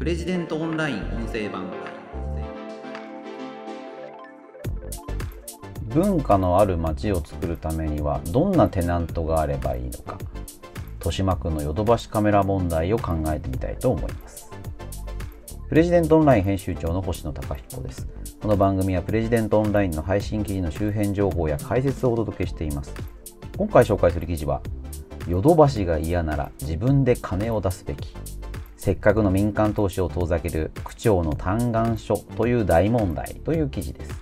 プレジデントオンライン音声版文化のある街を作るためにはどんなテナントがあればいいのか豊島区のヨドバシカメラ問題を考えてみたいと思います。プレジデントオンライン編集長の星野貴彦です。この番組はプレジデントオンラインの配信記事の周辺情報や解説をお届けしています。今回紹介する記事はヨドバシが嫌なら自分で金を出すべき。せっかくの民間投資を遠ざける区長の嘆願書という大問題という記事です。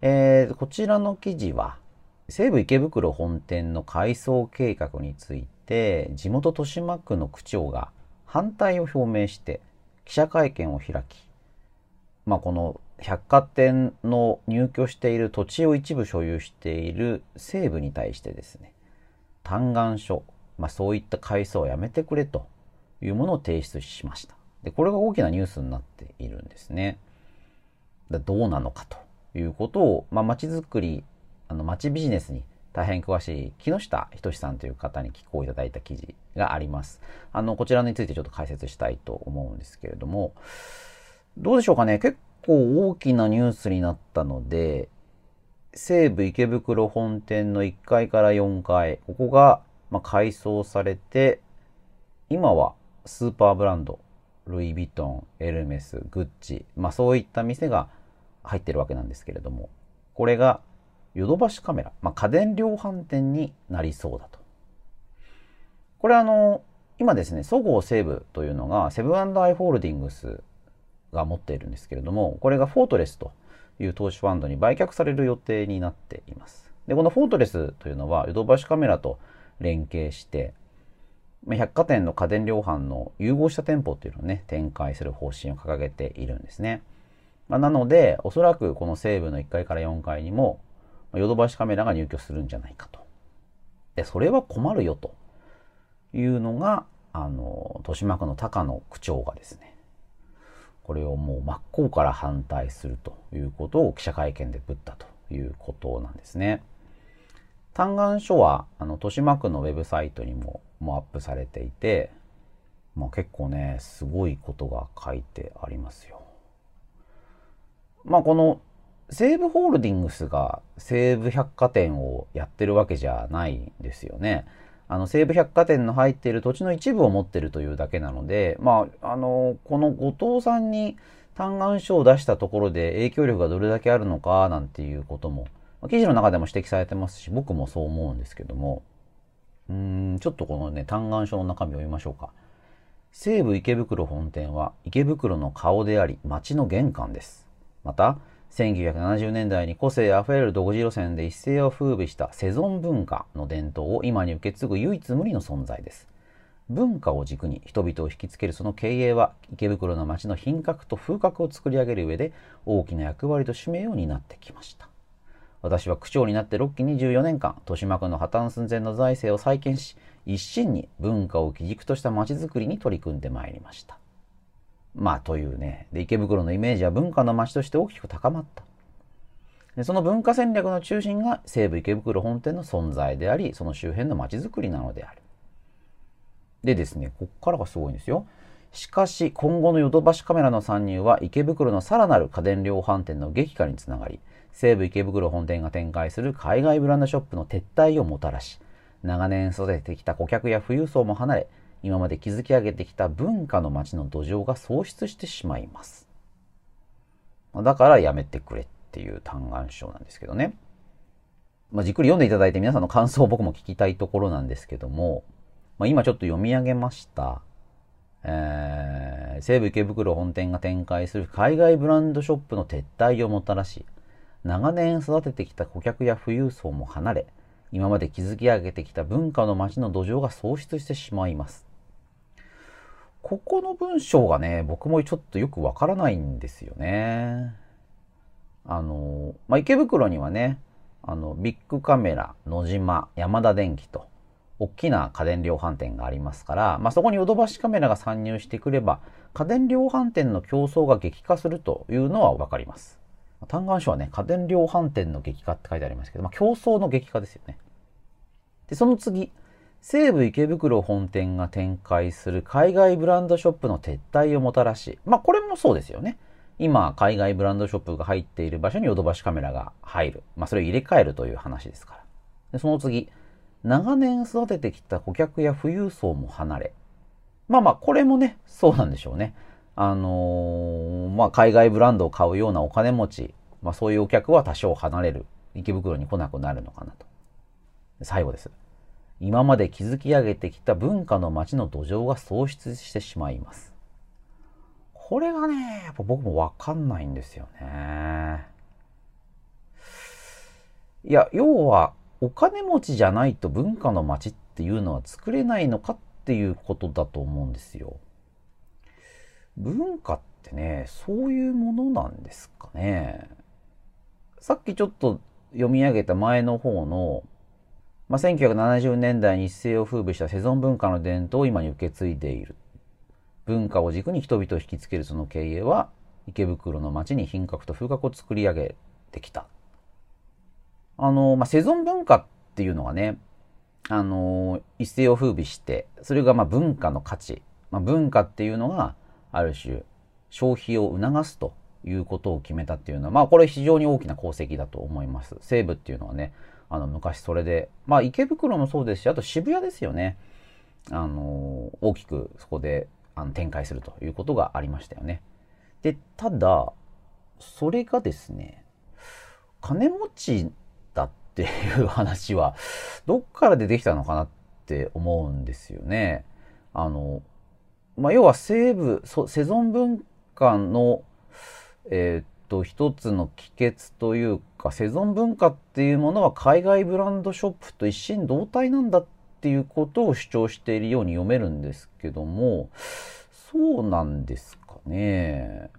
えー、こちらの記事は西武池袋本店の改装計画について地元豊島区の区長が反対を表明して記者会見を開き、まあ、この百貨店の入居している土地を一部所有している西部に対してですね嘆願書、まあ、そういった改装をやめてくれというものを提出しました。でこれが大きなニュースになっているんですね。どうなのかということを、まあ、街づくりあの街ビジネスに大変詳しい木下仁さんという方に寄稿いただいた記事があります。あの、こちらについてちょっと解説したいと思うんですけれども、どうでしょうかね。結構大きなニュースになったので、西武池袋本店の1階から4階、ここが、ま改装されて、今はスーパーブランド、ルイ・ヴィトン、エルメス、グッチ、まあそういった店が入ってるわけなんですけれども、これがヨドバシカメラ、まあ、家電量販店になりそうだと。これあの、今ですね、そごう・西武というのがセブンアイ・ホールディングスが持っているんですけれども、これがフォートレスという投資ファンドに売却される予定になっています。で、このフォートレスというのはヨドバシカメラと連携して、百貨店の家電量販の融合した店舗っていうのをね、展開する方針を掲げているんですね。まあ、なので、おそらくこの西部の1階から4階にも、ヨドバシカメラが入居するんじゃないかと。で、それは困るよというのが、あの、豊島区の高野区長がですね、これをもう真っ向から反対するということを記者会見でぶったということなんですね。嘆願書は、あの、豊島区のウェブサイトにももうアップされていて、まあ、結構ね、すごいことが書いてありますよ。まあこの西武ホールディングスが西武百貨店をやってるわけじゃないんですよね。あの西武百貨店の入っている土地の一部を持ってるというだけなので、まあ、あの、この後藤さんに嘆願書を出したところで影響力がどれだけあるのかなんていうことも、記事の中でも指摘されてますし、僕もそう思うんですけども、うん、ちょっとこのね、嘆願書の中身を読みましょうか。西武池袋本店は池袋の顔であり、街の玄関です。また、1970年代に個性あふれる独自路線で一世を風靡したセゾン文化の伝統を今に受け継ぐ唯一無二の存在です。文化を軸に人々を引きつけるその経営は池袋の街の品格と風格を作り上げる上で大きな役割と使命を担ってきました。私は区長になって6期24年間、豊島区の破綻寸前の財政を再建し、一心に文化を基軸とした街づくりに取り組んでまいりました。まあ、というね。で、池袋のイメージは文化の街として大きく高まった。でその文化戦略の中心が西武池袋本店の存在であり、その周辺の街づくりなのである。でですね、こっからがすごいんですよ。しかし、今後のヨドバシカメラの参入は池袋のさらなる家電量販店の激化につながり、西武池袋本店が展開する海外ブランドショップの撤退をもたらし、長年育ててきた顧客や富裕層も離れ、今まで築き上げてきた文化の街の土壌が喪失してしまいます。だからやめてくれっていう嘆願書なんですけどね。まあ、じっくり読んでいただいて皆さんの感想を僕も聞きたいところなんですけども、まあ、今ちょっと読み上げました。えー、西武池袋本店が展開する海外ブランドショップの撤退をもたらし、長年育ててきた顧客や富裕層も離れ、今まで築き上げてきた文化の街の土壌が喪失してしまいます。ここの文章がね、僕もちょっとよくわからないんですよね。あの、まあ、池袋にはね、あの、ビッグカメラ、野島、山田電機と、大きな家電量販店がありますから、まあ、そこにヨドバシカメラが参入してくれば、家電量販店の競争が激化するというのはわかります。嘆願書はね、家電量販店の激化って書いてありますけど、まあ、競争の激化ですよね。で、その次、西武池袋本店が展開する海外ブランドショップの撤退をもたらし、まあこれもそうですよね。今、海外ブランドショップが入っている場所にヨドバシカメラが入る。まあそれを入れ替えるという話ですから。でその次、長年育ててきた顧客や富裕層も離れ。まあまあこれもね、そうなんでしょうね。あのー、まあ海外ブランドを買うようなお金持ち、まあそういうお客は多少離れる。池袋に来なくなるのかなと。最後です。今まで築き上げてきた文化の街の土壌が喪失してしまいます。これがね、やっぱ僕もわかんないんですよね。いや、要は、お金持ちじゃないと文化の街っていうのは作れないのかっていうことだと思うんですよ。文化ってね、そういうものなんですかね。さっきちょっと読み上げた前の方のまあ、1970年代に一世を風靡したセゾン文化の伝統を今に受け継いでいる。文化を軸に人々を引きつけるその経営は、池袋の街に品格と風格を作り上げてきた。あの、まあ、セゾン文化っていうのはね、あの、一世を風靡して、それがまあ文化の価値、まあ、文化っていうのが、ある種、消費を促すということを決めたっていうのは、まあ、これ非常に大きな功績だと思います。西部っていうのはね、あの、昔それで、まあ、池袋もそうですし、あと渋谷ですよね。あの、大きくそこであの展開するということがありましたよね。で、ただ、それがですね、金持ちだっていう話は、どっから出てきたのかなって思うんですよね。あの、まあ、要は西部、セゾン文化の、えー、っと、一つの帰結というか、セゾン文化っていうものは海外ブランドショップと一心同体なんだっていうことを主張しているように読めるんですけども、そうなんですかね。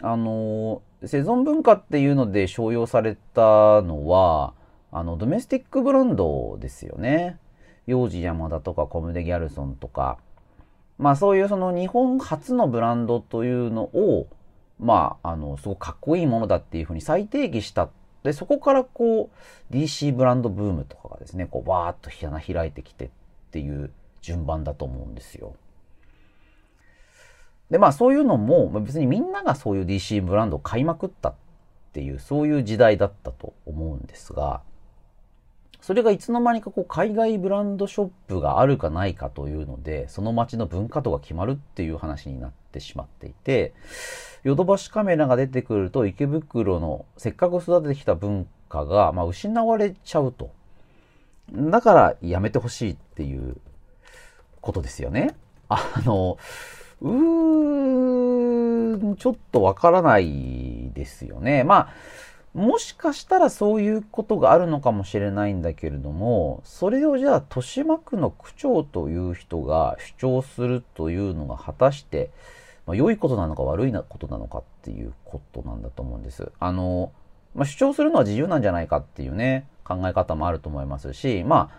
あの、セゾン文化っていうので商用されたのは、あの、ドメスティックブランドですよね。幼児山田とかコムデ・ギャルソンとか、まあそういうその日本初のブランドというのを、まあ、あの、すごくかっこいいものだっていうふうに再定義した。で、そこからこう、DC ブランドブームとかがですね、こう、わーっと花開いてきてっていう順番だと思うんですよ。で、まあそういうのも、別にみんながそういう DC ブランドを買いまくったっていう、そういう時代だったと思うんですが、それがいつの間にかこう海外ブランドショップがあるかないかというので、その街の文化度が決まるっていう話になってしまっていて、ヨドバシカメラが出てくると池袋のせっかく育ててきた文化が、まあ、失われちゃうと。だからやめてほしいっていうことですよね。あの、うーん、ちょっとわからないですよね。まあ、もしかしたらそういうことがあるのかもしれないんだけれども、それをじゃあ豊島区の区長という人が主張するというのが果たして、まあ、良いことなのか悪いことなのかっていうことなんだと思うんです。あの、まあ、主張するのは自由なんじゃないかっていうね、考え方もあると思いますし、ま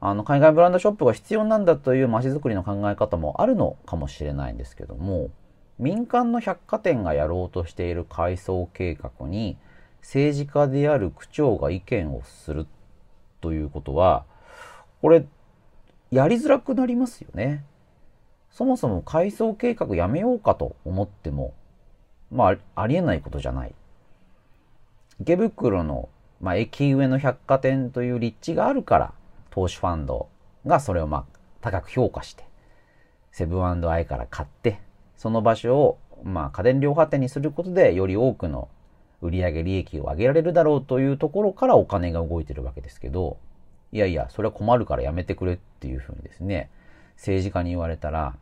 あ、あの、海外ブランドショップが必要なんだという街づくりの考え方もあるのかもしれないんですけども、民間の百貨店がやろうとしている改装計画に、政治家である区長が意見をするということは、これ、やりづらくなりますよね。そもそも改装計画やめようかと思っても、まあ、ありえないことじゃない。池袋の、まあ、駅上の百貨店という立地があるから、投資ファンドがそれをまあ、高く評価して、セブンアイから買って、その場所を、まあ、家電量販店にすることで、より多くの売上利益を上げられるだろうというところからお金が動いてるわけですけど、いやいや、それは困るからやめてくれっていうふうにですね、政治家に言われたら、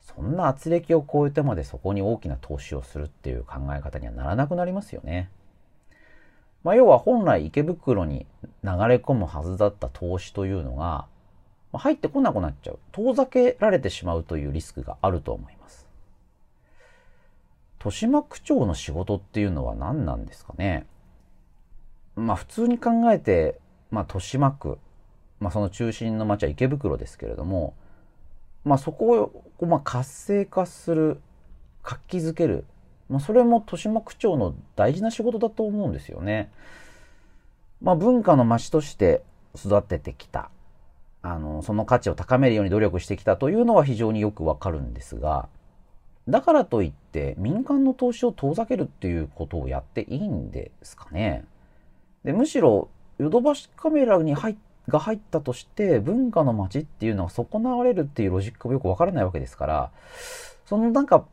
そんな圧力を超えてまでそこに大きな投資をするっていう考え方にはならなくなりますよね。まあ、要は本来池袋に流れ込むはずだった投資というのがま、入ってこなくなっちゃう。遠ざけられてしまうというリスクがあると思います。豊島区長の仕事っていうのは何なんですかね？まあ普通に考えて、まあ豊島区、まあその中心の町は池袋ですけれども、まあそこをまあ活性化する、活気づける、まあそれも豊島区長の大事な仕事だと思うんですよね。まあ文化の町として育ててきた。あの、その価値を高めるように努力してきたというのは非常によくわかるんですが、だからといって民間の投資を遠ざけるっていうことをやっていいんですかね。でむしろヨドバシカメラに入が入ったとして文化の街っていうのが損なわれるっていうロジックもよくわからないわけですからそのなんか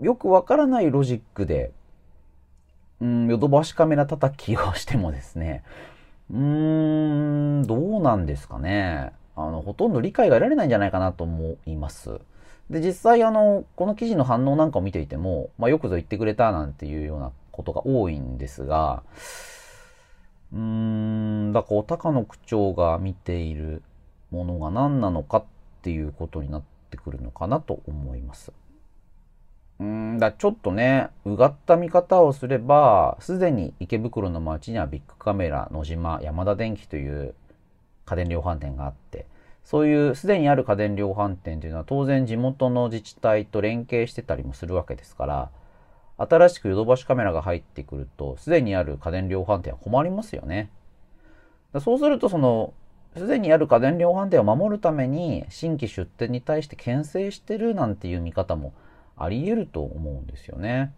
よくわからないロジックでうんヨドバシカメラ叩きをしてもですねうーんどうなんですかねあのほとんど理解が得られないんじゃないかなと思います。で、実際あの、この記事の反応なんかを見ていても、まあ、よくぞ言ってくれたなんていうようなことが多いんですが、うーん、だから、高野区長が見ているものが何なのかっていうことになってくるのかなと思います。うーんだちょっとね、うがった見方をすれば、すでに池袋の街にはビッグカメラ、野島、山田電機という家電量販店があって、そういうすでにある家電量販店というのは当然地元の自治体と連携してたりもするわけですから、新しくヨドバシカメラが入ってくると、すでにある家電量販店は困りますよね。そうすると、その、すでにある家電量販店を守るために、新規出店に対して牽制してるなんていう見方もあり得ると思うんですよね。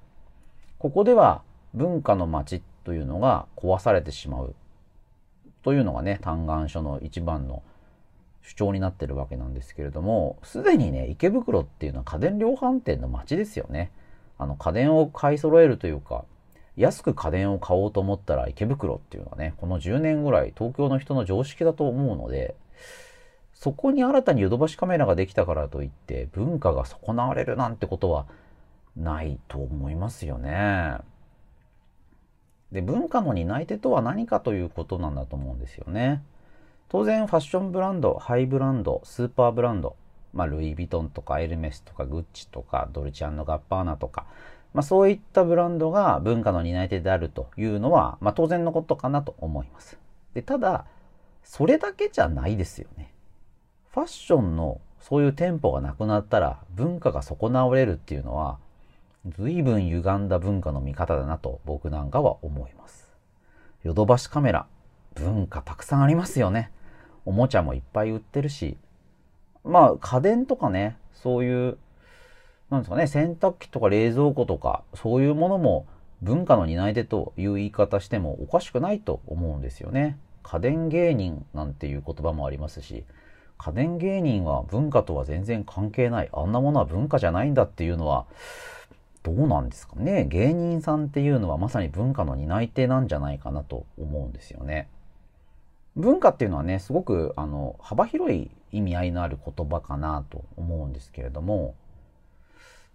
ここでは文化の街というのが壊されてしまうというのがね、嘆願書の一番の主張になってるわけなんですけれども、すでにね、池袋っていうのは家電量販店の街ですよね。あの家電を買い揃えるというか、安く家電を買おうと思ったら池袋っていうのはね、この10年ぐらい東京の人の常識だと思うので、そこに新たにヨドバシカメラができたからといって文化が損なわれるなんてことはないと思いますよね。で、文化の担い手とは何かということなんだと思うんですよね。当然ファッションブランド、ハイブランド、スーパーブランド、まあ、ルイ・ヴィトンとかエルメスとかグッチとかドルチアンのガッパーナとか、まあ、そういったブランドが文化の担い手であるというのは、まあ、当然のことかなと思います。でただ、それだけじゃないですよね。ファッションのそういう店舗がなくなったら文化が損なわれるっていうのは、随分歪んだ文化の見方だなと僕なんかは思います。ヨドバシカメラ、文化たくさんありますよね。おもちゃもいっぱい売ってるし、まあ家電とかね、そういう、なんですかね、洗濯機とか冷蔵庫とか、そういうものも文化の担い手という言い方してもおかしくないと思うんですよね。家電芸人なんていう言葉もありますし、家電芸人は文化とは全然関係ない。あんなものは文化じゃないんだっていうのは、どうなんですかね。芸人さんっていうのはまさに文化の担い手なんじゃないかなと思うんですよね。文化っていうのはね、すごくあの幅広い意味合いのある言葉かなと思うんですけれども、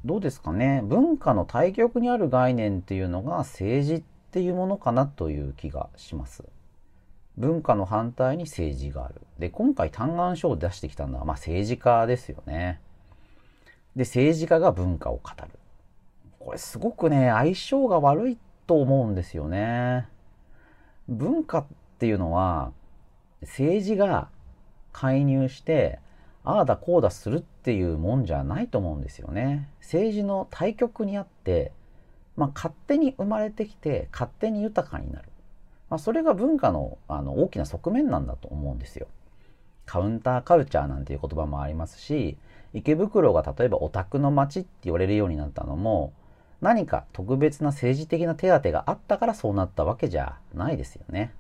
どうですかね？文化の対極にある概念っていうのが政治っていうものかなという気がします。文化の反対に政治がある。で、今回嘆願書を出してきたのは、まあ、政治家ですよね。で、政治家が文化を語る。これすごくね、相性が悪いと思うんですよね。文化っていうのは、政治が介入してああだこうだするっていうもんじゃないと思うんですよね。政治の対極にあって、まあ、勝手に生まれてきて勝手に豊かになる。まあ、それが文化のあの大きな側面なんだと思うんですよ。カウンターカルチャーなんていう言葉もありますし、池袋が例えばオタクの街って言われるようになったのも、何か特別な政治的な手当があったからそうなったわけじゃないですよね。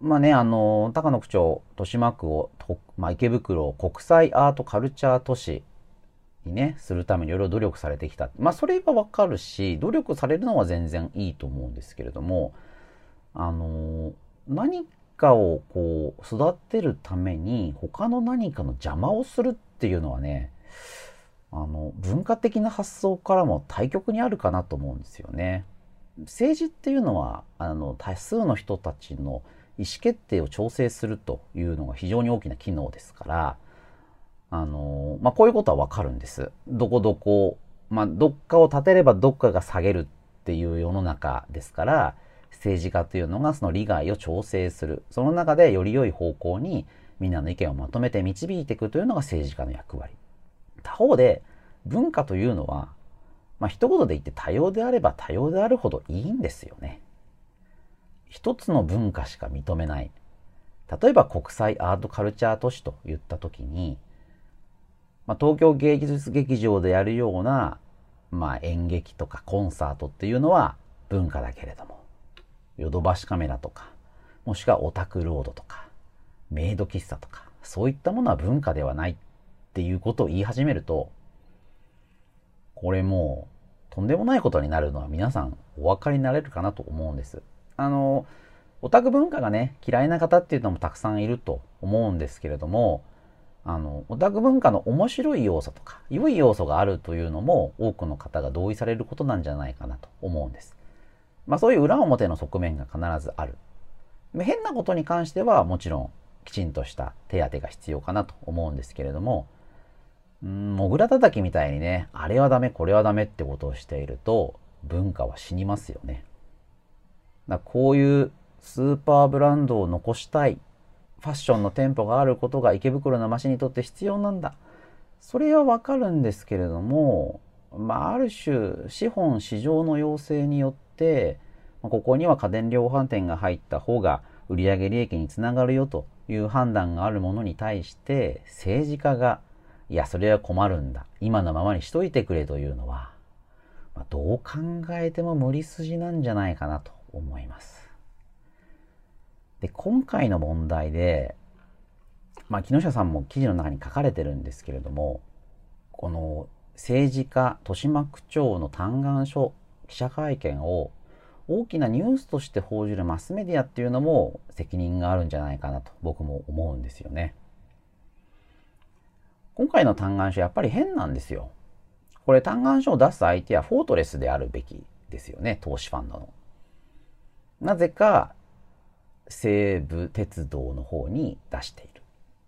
まあね、あの、高野区長、豊島区を、まあ、池袋を国際アートカルチャー都市にね、するためにいろいろ努力されてきた。まあ、それはわかるし、努力されるのは全然いいと思うんですけれども、あの、何かをこう、育てるために、他の何かの邪魔をするっていうのはね、あの、文化的な発想からも対極にあるかなと思うんですよね。政治っていうのは、あの、多数の人たちの意思決定を調整するというのが非常に大きな機能ですから、あのまあ、こういうことはわかるんです。どこどこ、まあ、どっかを立てればどっかが下げるっていう世の中ですから、政治家というのがその利害を調整する。その中でより良い方向にみんなの意見をまとめて導いていくというのが政治家の役割。他方で、文化というのは、まあ、一言で言って多様であれば多様であるほどいいんですよね。一つの文化しか認めない。例えば国際アートカルチャー都市といった時に、まあ、東京芸術劇場でやるような、まあ、演劇とかコンサートっていうのは文化だけれども、ヨドバシカメラとか、もしくはオタクロードとか、メイド喫茶とか、そういったものは文化ではないっていうことを言い始めると、これもうとんでもないことになるのは皆さんお分かりになれるかなと思うんです。あの、オタク文化がね、嫌いな方っていうのもたくさんいると思うんですけれども、あの、オタク文化の面白い要素とか、良い要素があるというのも多くの方が同意されることなんじゃないかなと思うんです。まあそういう裏表の側面が必ずある。変なことに関してはもちろんきちんとした手当が必要かなと思うんですけれども、うん、もぐら叩きみたいにね、あれはダメ、これはダメってことをしていると、文化は死にますよね。だこういうスーパーブランドを残したい、ファッションの店舗があることが池袋の街にとって必要なんだ。それはわかるんですけれども、まあ、ある種、資本市場の要請によって、ここには家電量販店が入った方が売上利益につながるよという判断があるものに対して政治家がいやそれは困るんだ。今のままにしといてくれというのは、まあ、どう考えても無理筋なんじゃないかなと。思います。で今回の問題で、まあ、木下さんも記事の中に書かれてるんですけれどもこの政治家豊島区長の嘆願書記者会見を大きなニュースとして報じるマスメディアっていうのも責任があるんじゃないかなと僕も思うんですよね。今回の嘆願書やっぱり変なんですよ。これ嘆願書を出す相手はフォートレスであるべきですよね、投資ファンドの。なぜか西武鉄道の方に出している。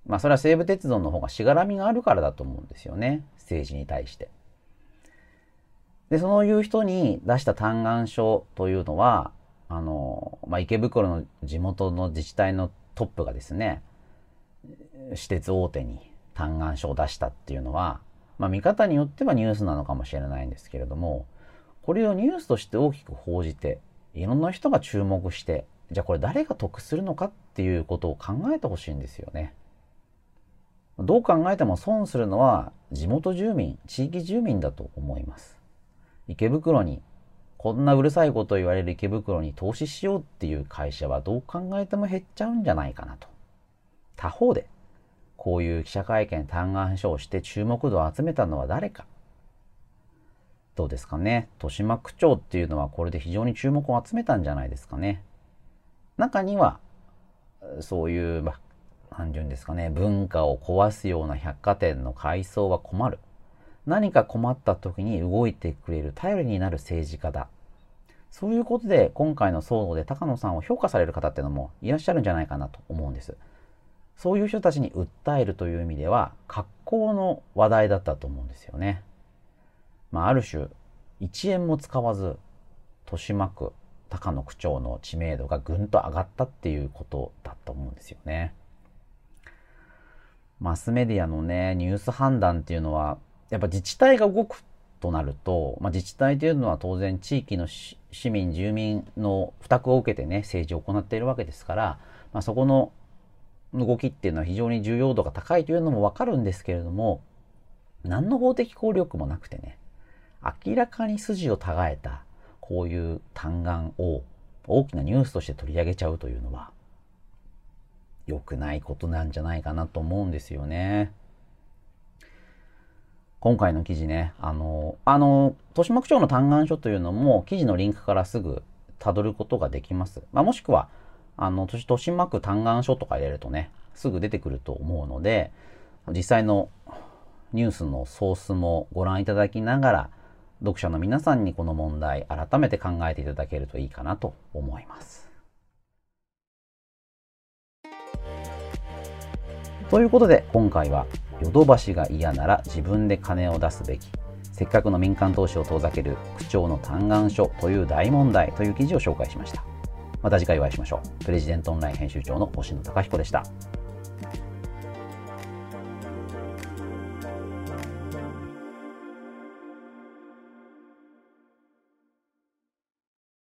まあそれは西武鉄道の方がしがらみがあるからだと思うんですよね、政治に対して。で、そういう人に出した嘆願書というのは、あの、まあ、池袋の地元の自治体のトップがですね、私鉄大手に嘆願書を出したっていうのは、まあ、見方によってはニュースなのかもしれないんですけれども、これをニュースとして大きく報じて、いろんな人が注目して、じゃあこれ誰が得するのかっていうことを考えてほしいんですよね。どう考えても損するのは地元住民、地域住民だと思います。池袋に、こんなうるさいことを言われる池袋に投資しようっていう会社はどう考えても減っちゃうんじゃないかなと。他方で、こういう記者会見、嘆願書をして注目度を集めたのは誰か。どうですかね？豊島区長っていうのはこれで非常に注目を集めたんじゃないですかね。中には、そういう、まあ、何て言うんですかね、文化を壊すような百貨店の改装は困る。何か困った時に動いてくれる頼りになる政治家だ。そういうことで今回の騒動で高野さんを評価される方っていうのもいらっしゃるんじゃないかなと思うんです。そういう人たちに訴えるという意味では格好の話題だったと思うんですよね。まあ、ある種1円も使わず豊島区高野区長の知名度がぐんと上がったっていうことだと思うんですよね。マスメディアのね、ニュース判断っていうのはやっぱ自治体が動くとなると、まあ、自治体というのは当然地域の市民、住民の負託を受けてね、政治を行っているわけですから、まあ、そこの動きっていうのは非常に重要度が高いというのもわかるんですけれども、何の法的効力もなくてね、明らかに筋を違えた、こういう嘆願を大きなニュースとして取り上げちゃうというのは、良くないことなんじゃないかなと思うんですよね。今回の記事ね、あの、あの、豊島区長の嘆願書というのも記事のリンクからすぐ辿ることができます。まあ、もしくは、あの、豊島区嘆願書とか入れるとね、すぐ出てくると思うので、実際のニュースのソースもご覧いただきながら、読者の皆さんにこの問題改めて考えていただけるといいかなと思います。ということで今回はヨドバシが嫌なら自分で金を出すべきせっかくの民間投資を遠ざける区長の嘆願書という大問題という記事を紹介しました。また次回お会いしましょう。プレジデントオンライン編集長の星野貴彦でした。